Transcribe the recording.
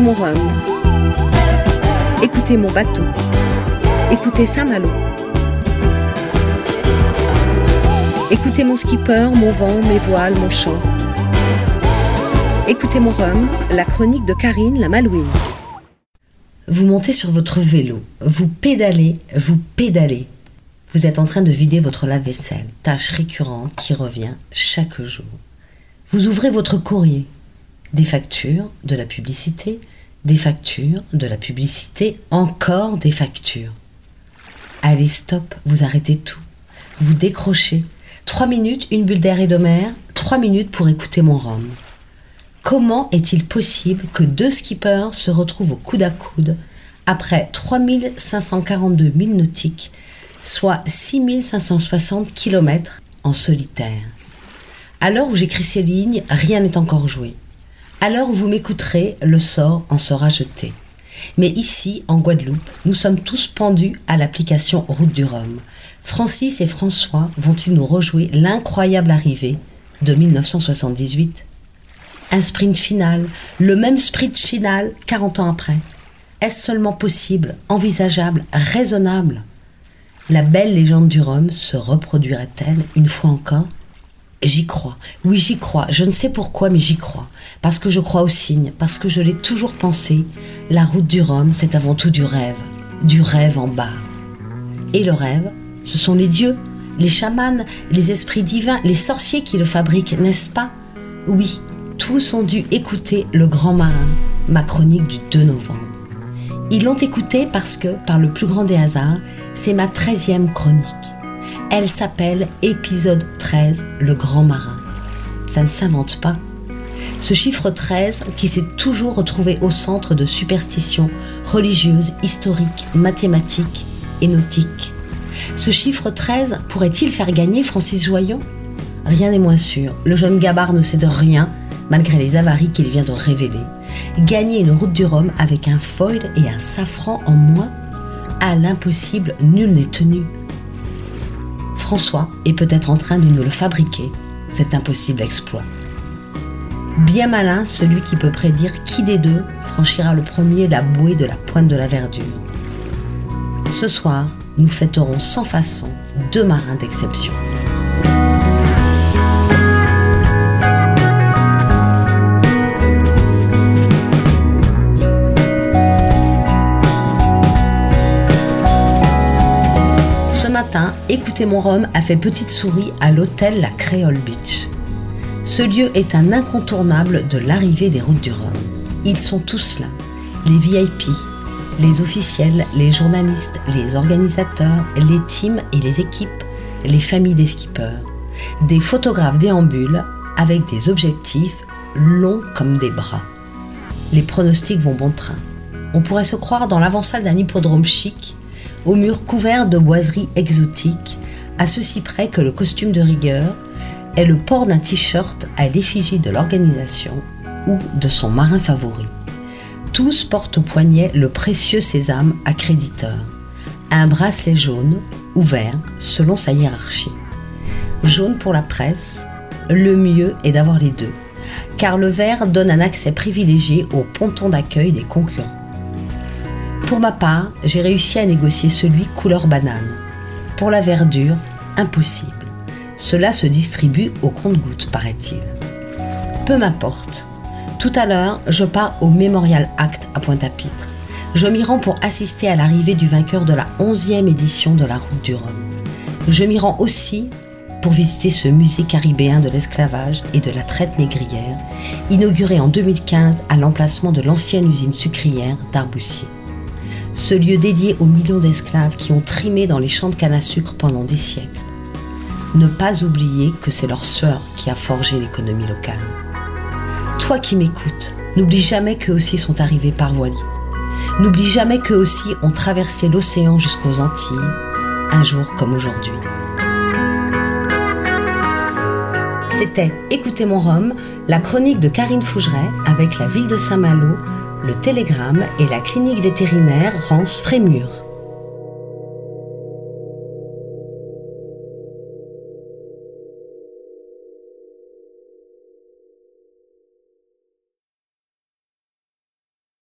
Écoutez mon rhum. Écoutez mon bateau. Écoutez Saint-Malo. Écoutez mon skipper, mon vent, mes voiles, mon chant. Écoutez mon rhum, la chronique de Karine la Malouine. Vous montez sur votre vélo, vous pédalez, vous pédalez. Vous êtes en train de vider votre lave-vaisselle, tâche récurrente qui revient chaque jour. Vous ouvrez votre courrier, des factures, de la publicité, des factures, de la publicité, encore des factures. Allez, stop, vous arrêtez tout. Vous décrochez. Trois minutes, une bulle d'air et de trois minutes pour écouter mon rhum. Comment est-il possible que deux skippers se retrouvent au coude à coude après 3542 milles nautiques, soit 6560 km en solitaire? À l'heure où j'écris ces lignes, rien n'est encore joué. Où vous m'écouterez, le sort en sera jeté. Mais ici, en Guadeloupe, nous sommes tous pendus à l'application Route du Rhum. Francis et François vont-ils nous rejouer l'incroyable arrivée de 1978 un sprint final, le même sprint final 40 ans après. Est-ce seulement possible, envisageable, raisonnable? La belle légende du Rhum se reproduira-t-elle une fois encore? J'y crois, oui j'y crois, je ne sais pourquoi mais j'y crois, parce que je crois au signe, parce que je l'ai toujours pensé, la route du Rhum c'est avant tout du rêve, du rêve en bas. Et le rêve, ce sont les dieux, les chamans, les esprits divins, les sorciers qui le fabriquent, n'est-ce pas? Oui, tous ont dû écouter Le Grand Marin, ma chronique du 2 novembre. Ils l'ont écouté parce que, par le plus grand des hasards, c'est ma treizième chronique. Elle s'appelle Épisode 13, Le Grand Marin. Ça ne s'invente pas. Ce chiffre 13 qui s'est toujours retrouvé au centre de superstitions religieuses, historiques, mathématiques et nautiques. Ce chiffre 13 pourrait-il faire gagner Francis Joyon? Rien n'est moins sûr. Le jeune Gabard ne sait de rien malgré les avaries qu'il vient de révéler. Gagner une route du Rhum avec un foil et un safran en moins? À l'impossible, nul n'est tenu. François est peut-être en train de nous le fabriquer, cet impossible exploit. Bien malin celui qui peut prédire qui des deux franchira le premier la bouée de la pointe de la verdure. Ce soir, nous fêterons sans façon deux marins d'exception. Écoutez mon rhum a fait petite souris à l'hôtel La Créole Beach. Ce lieu est un incontournable de l'arrivée des routes du Rhum. Ils sont tous là, les VIP, les officiels, les journalistes, les organisateurs, les teams et les équipes, les familles des skippers, des photographes déambulent avec des objectifs longs comme des bras. Les pronostics vont bon train. On pourrait se croire dans l'avant-salle d'un hippodrome chic aux murs couverts de boiseries exotiques, à ceci près que le costume de rigueur est le port d'un t-shirt à l'effigie de l'organisation ou de son marin favori. Tous portent au poignet le précieux sésame accréditeur, un bracelet jaune ou vert selon sa hiérarchie. Jaune pour la presse, le mieux est d'avoir les deux, car le vert donne un accès privilégié au ponton d'accueil des concurrents. Pour ma part, j'ai réussi à négocier celui couleur banane. Pour la verdure, impossible. Cela se distribue au compte-gouttes, paraît-il. Peu m'importe. Tout à l'heure, je pars au Memorial Act à Pointe-à-Pitre. Je m'y rends pour assister à l'arrivée du vainqueur de la 11e édition de la Route du Rhum. Je m'y rends aussi pour visiter ce musée caribéen de l'esclavage et de la traite négrière, inauguré en 2015 à l'emplacement de l'ancienne usine sucrière d'Arboussier ce lieu dédié aux millions d'esclaves qui ont trimé dans les champs de canne à sucre pendant des siècles. Ne pas oublier que c'est leur sueur qui a forgé l'économie locale. Toi qui m'écoutes, n'oublie jamais qu'eux aussi sont arrivés par voilier. N'oublie jamais qu'eux aussi ont traversé l'océan jusqu'aux Antilles, un jour comme aujourd'hui. C'était Écoutez mon Rhum, la chronique de Karine Fougeret avec la ville de Saint-Malo le Télégramme et la clinique vétérinaire Rance Frémur.